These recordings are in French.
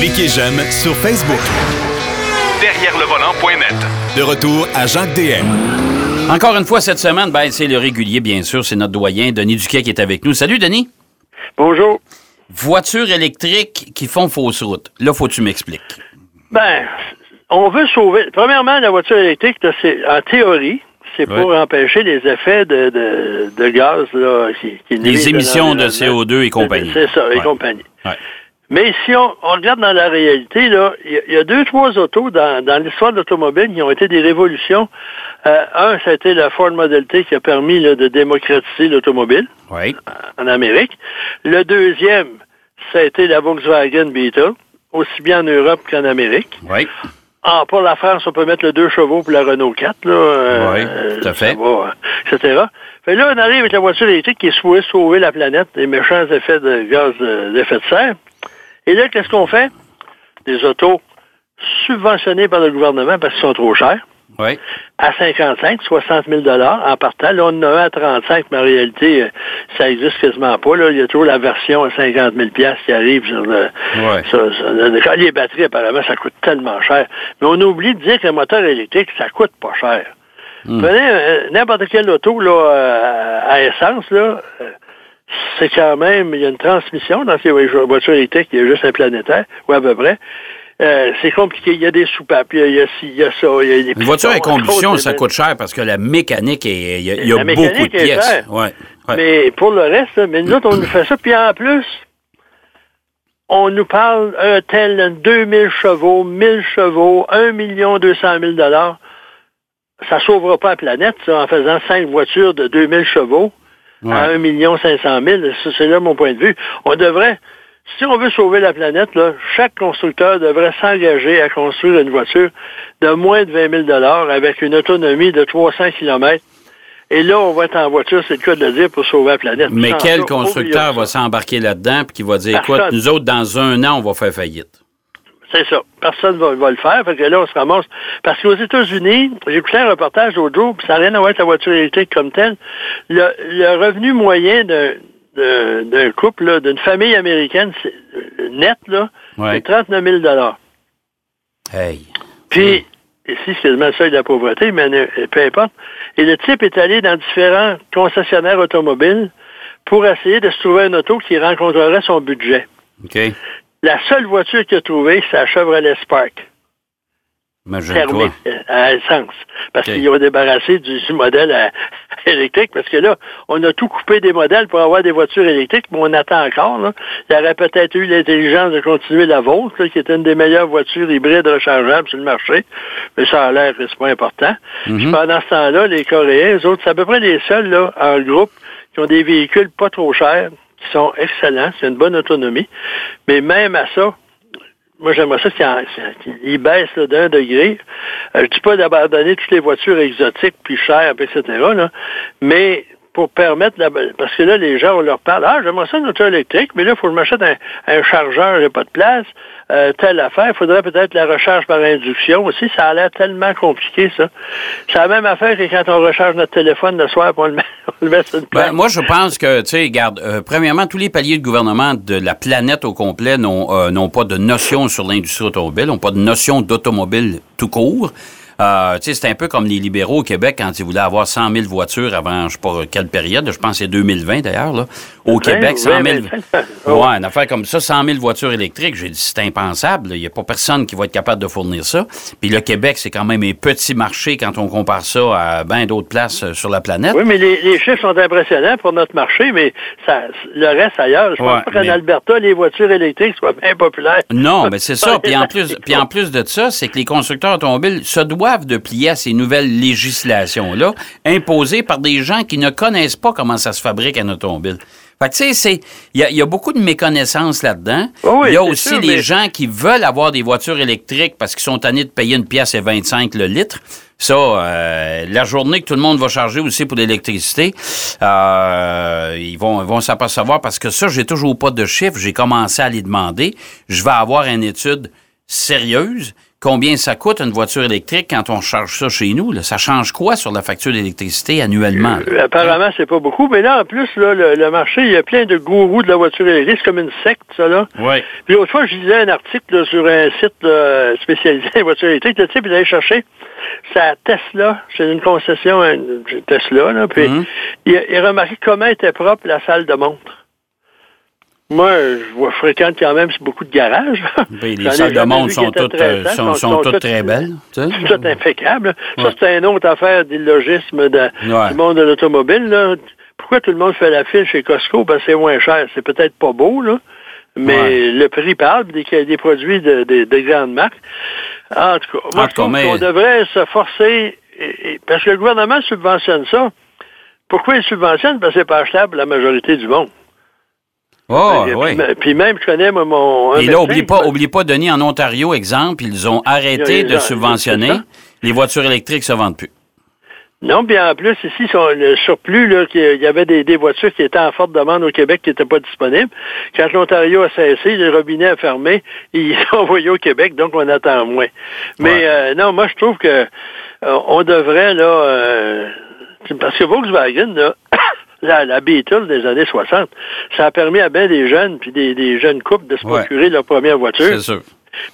Cliquez j'aime sur Facebook. Derrière le volant.net. De retour à Jacques DM. Encore une fois cette semaine, ben, c'est le régulier, bien sûr. C'est notre doyen, Denis Duquet, qui est avec nous. Salut, Denis. Bonjour. Voitures électriques qui font fausse route. Là, faut que tu m'expliques. Ben, on veut sauver. Premièrement, la voiture électrique, c'est en théorie, c'est pour empêcher les effets de, de, de gaz là, qui, qui Les émissions de l'environnement. CO2 et compagnie. C'est ça, et compagnie. Ouais. Mais si on, on regarde dans la réalité, il y a- il y, a deux, trois autos dans, dans l'histoire de l'automobile qui ont été des révolutions. Euh, un, ça a été la Ford Model T qui a permis là, de démocratiser l'automobile Oui. en Amérique. Le deuxième, ça a été la Volkswagen Beetle, aussi bien en Europe qu'en Amérique. Oui. Ah, pour la France, on peut mettre le 2 chevaux pour la Renault 4, là. euh, Oui, euh, tout à fait. va, etc. Fait là, on arrive avec la voiture électrique qui est supposée sauver la planète des méchants effets de gaz de- d'effet de serre. Et là, qu'est-ce qu'on fait? Des autos subventionnées par le gouvernement parce qu'ils sont trop chers Oui. à 55, 60 000 en partant. Là, on en a un à 35, mais en réalité, euh, ça existe quasiment pas. Là. Il y a toujours la version à 50 000 qui arrive sur le... Ouais. sur- sur le- quand les batteries, apparemment, ça coûte tellement cher. Mais on oublie de dire que le moteur électrique, ça coûte pas cher. Prenez euh, n'importe quelle auto là, euh, à essence, là, euh, c'est quand même, il y a une transmission dans ces voitures électriques, il y a juste un planétaire, ou à peu près. Euh, c'est compliqué. Il y a des soupapes, il y a, il y a ci, il y a ça, il y a des Une voiture à combustion, ça coûte cher parce que la mécanique, est- il y a, il y a La beaucoup mécanique de pièces. Ouais. Ouais. Mais pour le reste, mais nous autres, on nous fait ça. Puis en plus, on nous parle un tel 2000 chevaux, 1000 chevaux, 1 million 200 000 dollars. Ça sauvera pas la planète, ça, en faisant cinq voitures de 2000 chevaux à Ouais. 1 million 500 000. Ça, C'est là mon point de vue. On devrait, si on veut sauver la planète, là, chaque constructeur devrait s'engager à construire une voiture de moins de 20 000 dollars avec une autonomie de 300 km. Et là, on va être en voiture, c'est le cas de le dire, pour sauver la planète. Mais quel ça, constructeur va s'embarquer là-dedans et qui va dire, écoute, nous autres, dans un an, on va faire faillite? C'est ça. Personne va, va le faire. Fait que là, on se ramasse. Parce qu'aux États-Unis, j'ai écouté un reportage l'autre jour, puis ça n'a rien à voir avec la voiture électrique comme telle. Le, le revenu moyen d'un couple, d'une famille américaine, net, là, Ouais. c'est 39 000 Hey. Puis, ici, c'est le seuil de la pauvreté, mais peu importe. Et le type est allé dans différents concessionnaires automobiles pour essayer de se trouver un auto qui rencontrerait son budget. La seule voiture qu'il a trouvée, c'est la Chevrolet Spark. Fermé euh, à essence. Parce qu'ils ont débarrassé du, du modèle à- électrique. Parce que là, on a tout coupé des modèles pour avoir des voitures électriques, mais on attend encore. Là. Il y aurait peut-être eu l'intelligence de continuer la vôtre, là, qui était une des meilleures voitures hybrides rechargeables sur le marché. Mais ça a l'air que c'est pas important. Puis pendant ce temps-là, les Coréens, eux autres, c'est à peu près les seuls là, en groupe qui ont des véhicules pas trop chers, qui sont excellents, c'est une bonne autonomie. Mais même à ça, moi, j'aimerais ça qu'il baisse d'un degré. Euh, je dis pas d'abandonner toutes les voitures exotiques puis chères, etc. Là, mais pour permettre la, parce que là, les gens, on leur parle, ah, j'aimerais ça une auto électrique, mais là, il faut que je m'achète un, un chargeur, j'ai pas de place, euh, telle affaire. Il faudrait peut-être la recharge par induction aussi. Ça a l'air tellement compliqué, ça. C'est la même affaire que quand on recharge notre téléphone le soir, puis on le met, on le met sur une Ben, moi, je pense que, tu sais, regarde, euh, premièrement, tous les paliers de gouvernement de la planète au complet n'ont euh, n'ont pas de notion sur l'industrie automobile, n'ont pas de notion d'automobile tout court. Euh, c'est un peu comme les libéraux au Québec quand ils voulaient avoir 100 000 voitures avant, je sais pas quelle période, je pense que c'est 2020 d'ailleurs, là. Au Québec, 100 000. 25. Ouais, une affaire comme ça, 100 000 voitures électriques, j'ai dit, c'est impensable. Il n'y a pas personne qui va être capable de fournir ça. Puis le Québec, c'est quand même un petit marché quand on compare ça à bien d'autres places euh, sur la planète. Oui, mais les, les chiffres sont impressionnants pour notre marché, mais ça, le reste ailleurs, je Ouais, pense pas qu'en mais- Alberta, les voitures électriques soient bien populaires. Non, mais c'est ça. Puis en plus, puis en plus de ça, c'est que les constructeurs automobiles se doivent de plier à ces nouvelles législations-là, imposées par des gens qui ne connaissent pas comment ça se fabrique un automobile. Fait que, tu sais, il y a, il y a beaucoup de méconnaissance là-dedans. Oui, il y a aussi sûr, mais- gens qui veulent avoir des voitures électriques parce qu'ils sont tannés de payer une pièce et 25 le litre. Ça, euh, la journée que tout le monde va charger aussi pour l'électricité, euh, ils vont, ils vont s'apercevoir parce que ça, j'ai toujours pas de chiffres. J'ai commencé à les demander. Je vais avoir une étude sérieuse combien ça coûte une voiture électrique quand on charge ça chez nous? Là. Ça change quoi sur la facture d'électricité annuellement? Euh, Apparemment, c'est pas beaucoup. Mais là, en plus, là, le, le marché, il y a plein de gourous de la voiture électrique. C'est comme une secte, ça, là. Oui. Puis l'autre fois, je lisais un article là, sur un site là, spécialisé en voitures électriques. Le type, il allait chercher sa Tesla. C'est une concession un- une Tesla. Là, puis Mhm. il, il a remarqué comment était propre la salle de montre. Moi, je vois fréquente quand même beaucoup de garages. Ben, les salles de monde vu sont toutes, euh, sont, sont toutes très belles. tu sais. C'est tout impeccable. Ça, c'est une autre affaire d'illogisme Ouais. du monde de l'automobile. là. Pourquoi tout le monde fait la file chez Costco? Ben, c'est moins cher. C'est peut-être pas beau, là. Mais Ouais. le prix parle des, des produits de, de- de grandes marques. En tout cas, moi, En je trouve mais- qu'on devrait se forcer, et- et- parce que le gouvernement subventionne ça. Pourquoi il subventionne? Parce que c'est pas achetable pour la majorité du monde. Oh, puis, oui. puis- même, je connais moi, mon... Et là, oublie pas, oublie pas, Denis, en Ontario, exemple, ils ont arrêté de subventionner. Les voitures électriques se vendent plus. Non, puis en plus, ici, le surplus, là, qu'il y avait des, des voitures qui étaient en forte demande au Québec qui n'étaient pas disponibles. Quand l'Ontario a cessé, les robinets ont fermé, ils sont envoyés au Québec, donc on attend moins. Mais Ouais. euh, non, moi, je trouve que euh, on devrait, là, euh, parce que Volkswagen, là, la, la Beetle des années 60, ça a permis à bien des jeunes, puis des, des jeunes couples de se Ouais. procurer leur première voiture. C'est sûr.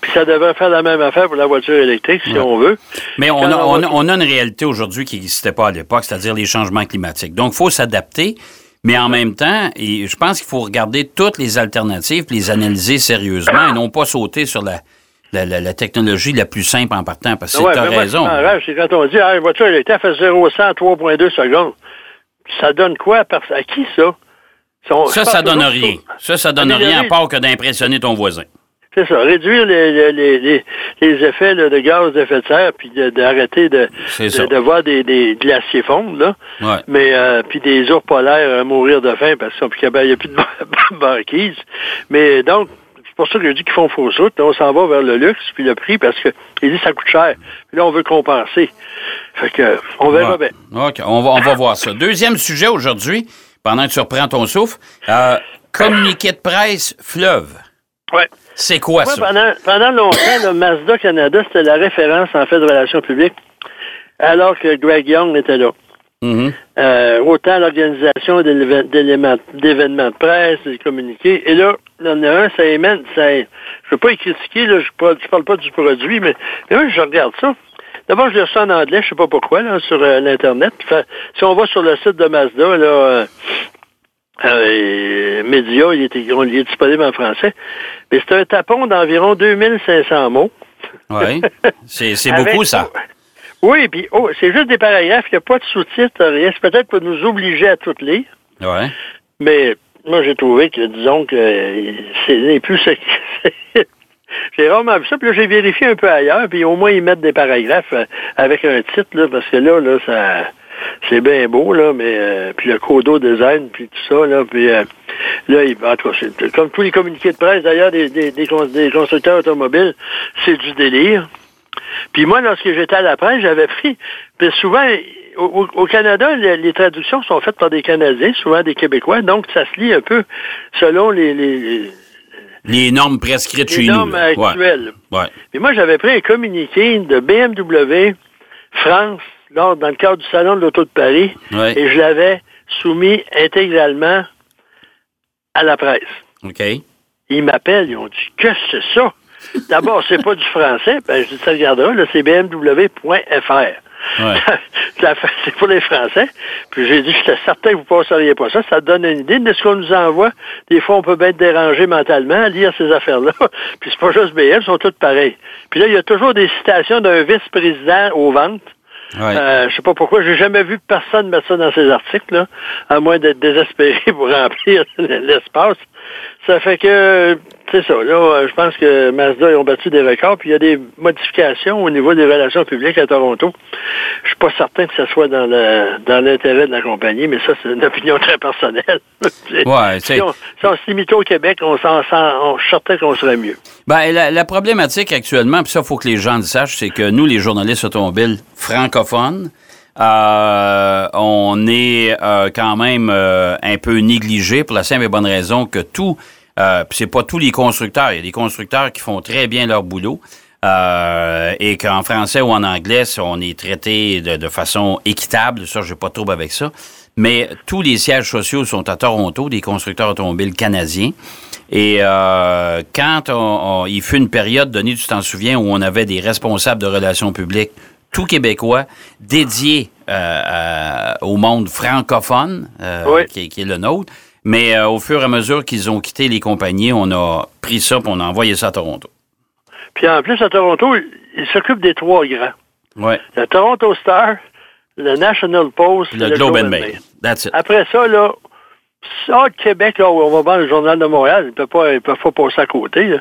Puis ça devrait faire la même affaire pour la voiture électrique, si Ouais. on veut. Mais on a, on a, on a une réalité aujourd'hui qui n'existait pas à l'époque, c'est-à-dire les changements climatiques. Donc, il faut s'adapter, mais en même temps, et je pense qu'il faut regarder toutes les alternatives, les analyser sérieusement et non pas sauter sur la, la, la- la technologie la plus simple en partant, parce que Ouais, tu as raison. c'est quand on dit, ah, une voiture électrique fait 0 100 en 3,2 secondes. Ça donne quoi à, à qui, ça? Ça, ça donne rien. Ça, ça donne rien à part que d'impressionner ton voisin. C'est ça, réduire les, les, les, les- effets là, de gaz d'effet de serre, puis d'arrêter de, de, voir des, des glaciers fondre, là. Ouais. Mais, euh, puis des ours polaires à mourir de faim parce qu'ils sont plus capables, il n'y a plus de banquise. Mais donc, c'est pour ça que je dis qu'ils font fausse route. Là, on s'en va vers le luxe, puis le prix, parce que ils disent que ça coûte cher. Puis là, on veut compenser. Fait que, on verra Ouais. bien. OK, on va, on va voir ça. Deuxième sujet aujourd'hui, pendant que tu reprends ton souffle, euh, communiqué de presse fleuve. Ouais. C'est quoi Moi, ça? pendant, pendant longtemps, le Mazda Canada, c'était la référence en fait de relations publiques, alors que Greg Young était là. Mhm. Euh, autant l'organisation d'événements de presse, des communiqués. Et là, il y en a un, ça émane, ça, je ne veux pas y critiquer, là, je ne parle pas du produit, mais, mais moi, je regarde ça. D'abord, je lis ça en anglais, je sais pas pourquoi, là, sur euh, l'Internet. Si on va sur le site de Mazda, là, euh, euh, Média, il est, il est disponible en français. Mais c'est un tapon d'environ 2500 mots. Oui. C'est beaucoup, ça. Oui, puis oh, c'est juste des paragraphes, il n'y a pas de sous-titres, rien. C'est peut-être pour nous obliger à toutes lire. Ouais. Mais moi, j'ai trouvé que, disons que euh, c'est plus ce que- J'ai rarement vu ça, puis là, j'ai vérifié un peu ailleurs, puis au moins, ils mettent des paragraphes euh, avec un titre, là, parce que là, là, ça... C'est bien beau, là, mais... euh, puis le codo design, puis tout ça, là, puis... euh, là, il- en tout cas, comme tous les communiqués de presse, d'ailleurs, des, des, des, cons- des constructeurs automobiles, c'est du délire. Puis moi, lorsque j'étais à la presse, j'avais pris. Puis souvent, au- au Canada, les, les traductions sont faites par des Canadiens, souvent des Québécois, donc ça se lit un peu selon les, les, les- Les normes prescrites les chez normes nous. là. Ouais. actuelles. Ouais. Puis moi, j'avais pris un communiqué de BMW France lors, dans le cadre du Salon de l'Auto de Paris, Ouais. et je l'avais soumis intégralement à la presse. OK. Ils m'appellent, ils ont dit Qu'est-ce que c'est ça? D'abord, c'est pas du français, ben je dis ça regardera, c'est bmw.fr. Ouais. C'est pour les Français. Puis j'ai dit, j'étais certain que vous ne passeriez pas ça. Ça donne une idée de ce qu'on nous envoie. Des fois, on peut bien être dérangé mentalement à lire ces affaires-là. Puis c'est pas juste BM, ils sont toutes pareilles. Puis là, il y a toujours des citations d'un vice-président aux ventes. Ouais. Euh, je sais pas pourquoi, j'ai jamais vu personne mettre ça dans ses articles, là, à moins d'être désespéré pour remplir l'espace. Ça fait que, c'est ça, là, euh, je pense que Mazda, ils ont battu des records, puis il y a des modifications au niveau des relations publiques à Toronto. Je suis pas certain que ce soit dans le dans l'intérêt de la compagnie, mais ça, c'est une opinion très personnelle. Ouais, si, on, si on se limitait au Québec, on s'en sent, on je suis certain qu'on serait mieux. Ben, la, la problématique actuellement, puis ça, il faut que les gens le sachent, c'est que nous, les journalistes automobiles francophones, euh, on est euh, quand même euh, un peu négligés pour la simple et bonne raison que tout, euh, c'est pas tous les constructeurs, il y a des constructeurs qui font très bien leur boulot, euh, et qu'en français ou en anglais, on est traité de, de façon équitable. Ça, j'ai pas de trouble avec ça. Mais tous les sièges sociaux sont à Toronto, des constructeurs automobiles canadiens. Et euh, quand on, il fut une période donnée, tu t'en souviens, où on avait des responsables de relations publiques, tout québécois, dédiés euh, au monde francophone, euh, qui, qui, est le nôtre. Mais euh, au fur et à mesure qu'ils ont quitté les compagnies, on a pris ça et on a envoyé ça à Toronto. Puis en plus, à Toronto, ils s'occupent des trois grands. Ouais. Le Toronto Star, le National Post, le, le Globe and Mail. That's it. Après ça, là, ça, Québec, là, on va voir le Journal de Montréal, ils ne peuvent pas, peuvent pas passer à côté. Là.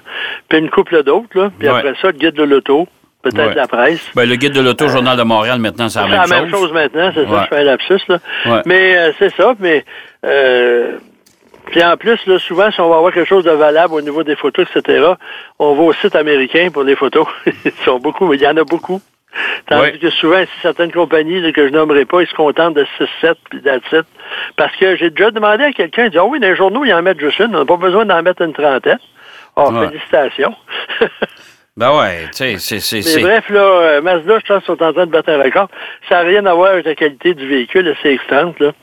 Puis une couple d'autres, là. Puis Ouais. après ça, le guide de l'auto, peut-être Ouais. la presse. Ben, le guide de l'auto, Journal de Montréal, maintenant, c'est la C'est même la chose. même chose maintenant, c'est Ouais. ça, je fais un lapsus, là. Mais euh, c'est ça, mais euh, puis en plus, là, souvent, si on va avoir quelque chose de valable au niveau des photos, etc., on va au site américain pour les photos. Ils sont beaucoup, mais il y en a beaucoup. Tandis que souvent, si certaines compagnies là, que je nommerai pas, ils se contentent de 6-7 puis that's Parce que j'ai déjà demandé à quelqu'un, il dit, ah oui, dans les journaux, ils en mettent juste une, on n'a pas besoin d'en mettre une trentaine. Oh, Ouais. félicitations. Ben ouais, tu sais, c'est- c'est... Mais bref, là, euh, Mazda, je pense qu'ils sont en train de battre un record. Ça n'a rien à voir avec la qualité du véhicule, le CX-30, là,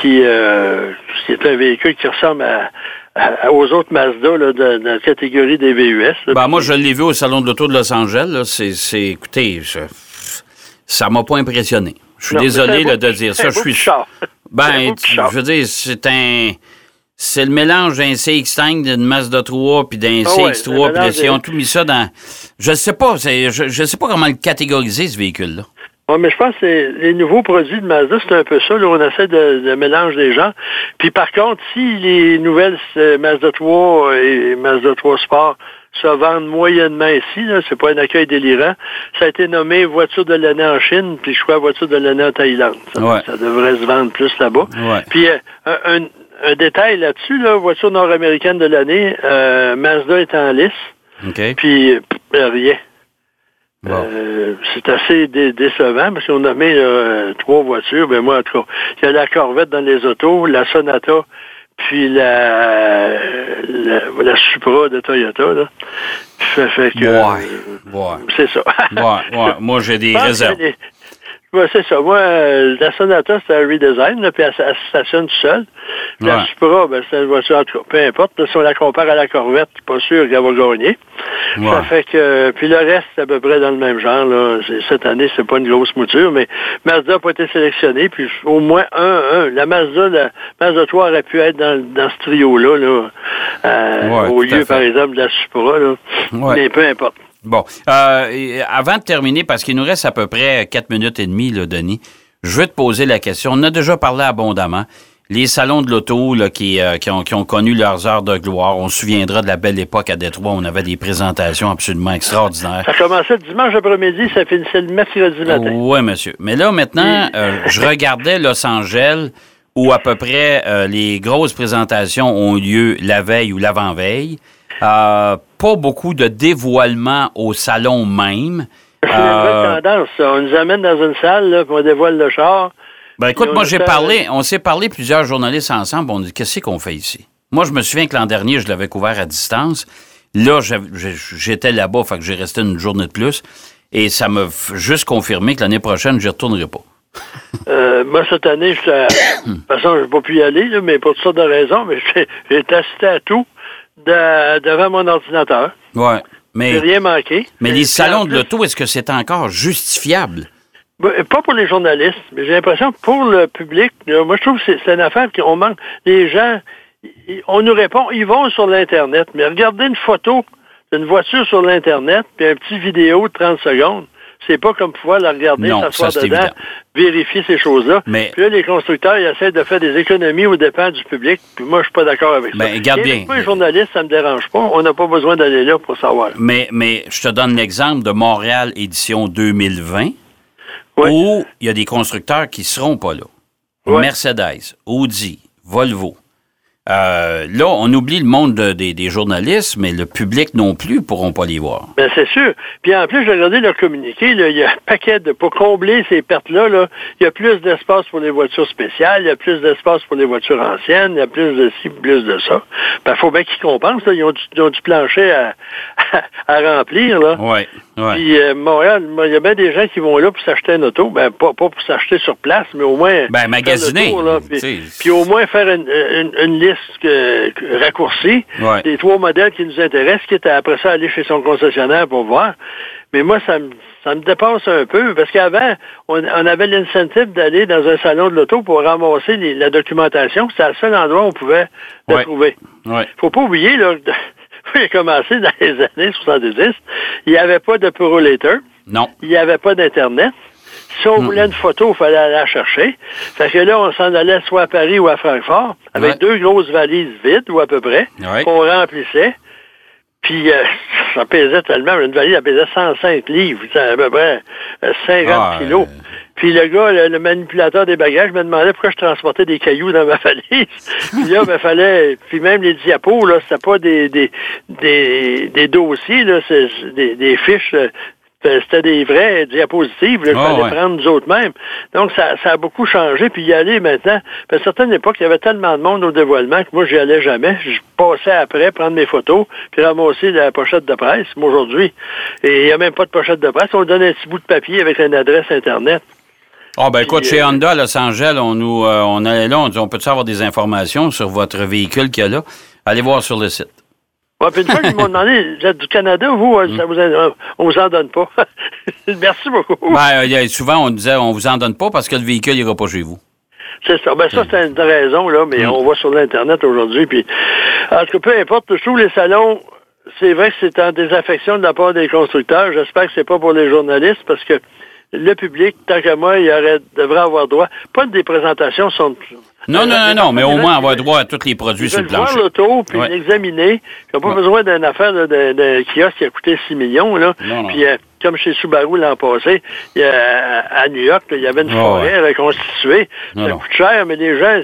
qui, euh, qui est un véhicule qui ressemble à, aux autres Mazda là, de, de la catégorie des VUS. là. Ben, moi, je l'ai vu au Salon de l'Auto de Los Angeles. là. C'est, c'est, écoutez, ça m'a pas impressionné. Je suis désolé là, de dire ça. Je suis. Ben, je veux dire, c'est un. C'est le mélange d'un CX5, d'une Mazda 3, puis d'un Ah ouais, CX3, le puis mélange ils ont tout mis ça dans. Je sais pas, c'est, je, je sais pas comment le catégoriser, ce véhicule-là. Oui, mais je pense que les nouveaux produits de Mazda, c'est un peu ça. Là, on essaie de, de mélanger des gens. Puis par contre, si les nouvelles euh, Mazda 3 et Mazda 3 Sport se vendent moyennement ici, là, c'est pas un accueil délirant, ça a été nommé voiture de l'année en Chine, puis je crois voiture de l'année en Thaïlande. Ça, Ouais. ça devrait se vendre plus là-bas. Ouais. Puis euh, un, un- détail là-dessus, là, voiture nord-américaine de l'année, euh, Mazda est en lice, puis euh, rien. Bon. Euh, c'est assez dé- décevant parce qu'on a mis euh, trois voitures. Ben moi, en tout cas, il y a la Corvette dans les autos, la Sonata, puis la, la, la Supra de Toyota. Là. Ça fait que Ouais. Ouais. c'est ça. Ouais, ouais. Moi, j'ai des réserves. Ouais, c'est ça. Moi, euh, la Sonata, c'est un redesign, là, puis elle, elle se stationne tout seul. Puis Ouais. La Supra, ben, c'est une voiture, en tout cas, peu importe. là, si on la compare à la Corvette, pas sûr qu'elle va gagner. Ça Ouais. fait que, puis le reste, c'est à peu près dans le même genre. Là. Cette année, c'est pas une grosse mouture, mais Mazda n'a pas été sélectionné. Puis au moins un, un. La Mazda, la Mazda 3 aurait pu être dans, dans ce trio-là, là, euh, Ouais, au lieu, par exemple, de la Supra. Là. Ouais. Mais peu importe. Bon, euh, avant de terminer, parce qu'il nous reste à peu près quatre minutes et demie, là, Denis, je veux te poser la question. On a déjà parlé abondamment. Les salons de l'auto qui, euh, qui, ont, qui ont connu leurs heures de gloire. On se souviendra de la belle époque à Détroit où on avait des présentations absolument extraordinaires. Ça commençait le dimanche après-midi, ça finissait le mercredi matin. Oui, monsieur. Mais là, maintenant, euh, je regardais Los Angeles où à peu près les grosses présentations ont eu lieu la veille ou l'avant-veille. Euh, pas beaucoup de dévoilement au salon même. C'est une Euh, tendance, ça. On nous amène dans une salle, là, puis on dévoile le char. Ben écoute, moi j'ai parlé, on s'est parlé plusieurs journalistes ensemble, on dit qu'est-ce qu'on fait ici? Moi je me souviens que l'an dernier, je l'avais couvert à distance. Là, j'étais là-bas, fait que j'ai resté une journée de plus. Et ça m'a juste confirmé que l'année prochaine, je retournerai pas. Euh, moi, cette année, à- de toute façon, je n'ai pas pu y aller, là, mais pour toutes sortes de raisons, mais j'ai assisté à tout de- devant mon ordinateur. J'ai Mais, rien manqué. mais les salons de l'auto, est-ce que c'est encore justifiable? ben, Pas pour les journalistes, mais j'ai l'impression que pour le public, moi, je trouve que c'est une affaire qu'on manque. Les gens, on nous répond, ils vont sur l'Internet, mais regardez une photo d'une voiture sur l'Internet, puis un petit vidéo de 30 secondes. C'est pas comme pouvoir la regarder, s'asseoir ça, dedans, évident. vérifier ces choses-là. Mais- Puis là, les constructeurs, ils essaient de faire des économies aux dépens du public. Puis moi, je suis pas d'accord avec ça. Ben, regarde Et bien. Pour les journalistes, ça me dérange pas. On n'a pas besoin d'aller là pour savoir. Mais, mais je te donne l'exemple de Montréal édition 2020, Oui. où il y a des constructeurs qui seront pas là. Mercedes, Audi, Volvo. Euh, là, on oublie le monde de- des, des journalistes, mais le public non plus pourront pas les voir. Ben, c'est sûr. Puis en plus, j'ai regardé leur communiqué. là, Il y a un paquet de. Pour combler ces pertes-là, là, il y a plus d'espace pour les voitures spéciales, il y a plus d'espace pour les voitures anciennes, il y a plus de ci, plus de ça. Ben, faut bien qu'ils compensent. là. Ils, ont du, ils ont du plancher à, à, remplir. Là. Oui, Ouais. Puis euh, Montréal, il y a bien des gens qui vont là pour s'acheter un auto. Ben, pas, pas pour s'acheter sur place, mais au moins. Ben, magasiner, tour, là, puis, puis au moins faire une, une- une liste que- raccourcie Ouais. des trois modèles qui nous intéressent, quitte à après ça aller chez son concessionnaire pour voir. Mais moi, ça me, ça me dépasse un peu, parce qu'avant, on, on avait l'incentive d'aller dans un salon de l'auto pour ramasser les- la documentation. C'était le seul endroit où on pouvait la Ouais. trouver. Ouais. faut pas oublier, là, j'ai commencé dans les années 70, il n'y avait pas de Purolator, Non. il n'y avait pas d'Internet. Si on voulait une photo, il fallait aller la chercher. Fait que là, on s'en allait soit à Paris ou à Francfort, avec Ouais. deux grosses valises vides, ou à peu près, Ouais. qu'on remplissait. Puis euh, ça pesait tellement, une valise, elle pesait 105 livres, à peu près euh, 50 Ah, kilos. euh. Puis le gars, le, le manipulateur des bagages, me demandait pourquoi je transportais des cailloux dans ma valise. puis là, il fallait. Puis même les diapos, là, c'était pas des, des, des, des dossiers, là, c'est c'est des, des fiches. C'était des vraies diapositives là, qu'il Ah, fallait ouais. prendre nous autres mêmes. Donc, ça, ça a beaucoup changé. Puis y aller maintenant, à une certaine époque, il y avait tellement de monde au dévoilement que moi, j'y allais jamais. Je passais après, prendre mes photos, puis ramasser la pochette de presse. Mais aujourd'hui, et il n'y a même pas de pochette de presse. On donne un petit bout de papier avec une adresse Internet. Ah, ben écoute, chez euh, Honda à Los Angeles, on nous, euh, on allait là, on dit, on peut-tu avoir des informations sur votre véhicule qu'il y a là? Allez voir sur le site. Ouais, puis une fois qu'ils m'ont demandé, vous êtes du Canada, vous, euh, ça vous en- on vous en donne pas. Merci beaucoup. Ben, euh, a- souvent, on disait, on vous en donne pas parce que le véhicule n'ira pas chez vous. C'est ça. Ben ça, c'est une raison, là, mais Mm. on voit sur l'Internet aujourd'hui. Puis, en tout cas, peu importe, je trouve les salons, c'est vrai que c'est en désaffection de la part des constructeurs. J'espère que c'est pas pour les journalistes parce que le public, tant qu'à moi, il aurait, devrait avoir droit. Pas des présentations sont. Non, non, non, non, mais au moins avoir droit à tous les produits sur le plancher. l'auto, puis l'examiner. Ils n'ont pas besoin d'une affaire d'un kiosque qui a coûté 6 millions. Là. Puis, euh, comme chez Subaru l'an passé, à New York, il y avait une forêt reconstituée. Ça coûte cher, mais les gens,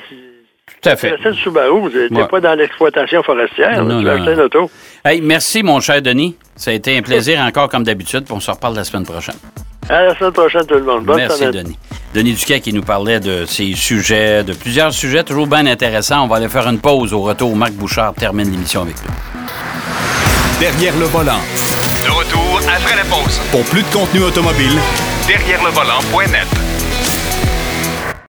Tout à fait. Subaru, tu Ouais. pas dans l'exploitation forestière. Tu une auto. Merci, mon cher Denis. Ça a été un plaisir encore comme d'habitude, on se reparle la semaine prochaine. À la semaine prochaine, tout le monde. Bonne Merci, semaine. Denis. Denis Duquet qui nous parlait de ces sujets, de plusieurs sujets toujours bien intéressants. On va aller faire une pause au retour. Marc Bouchard termine l'émission avec nous. Derrière le volant. De retour après la pause. Pour plus de contenu automobile, Derrière le volant.net.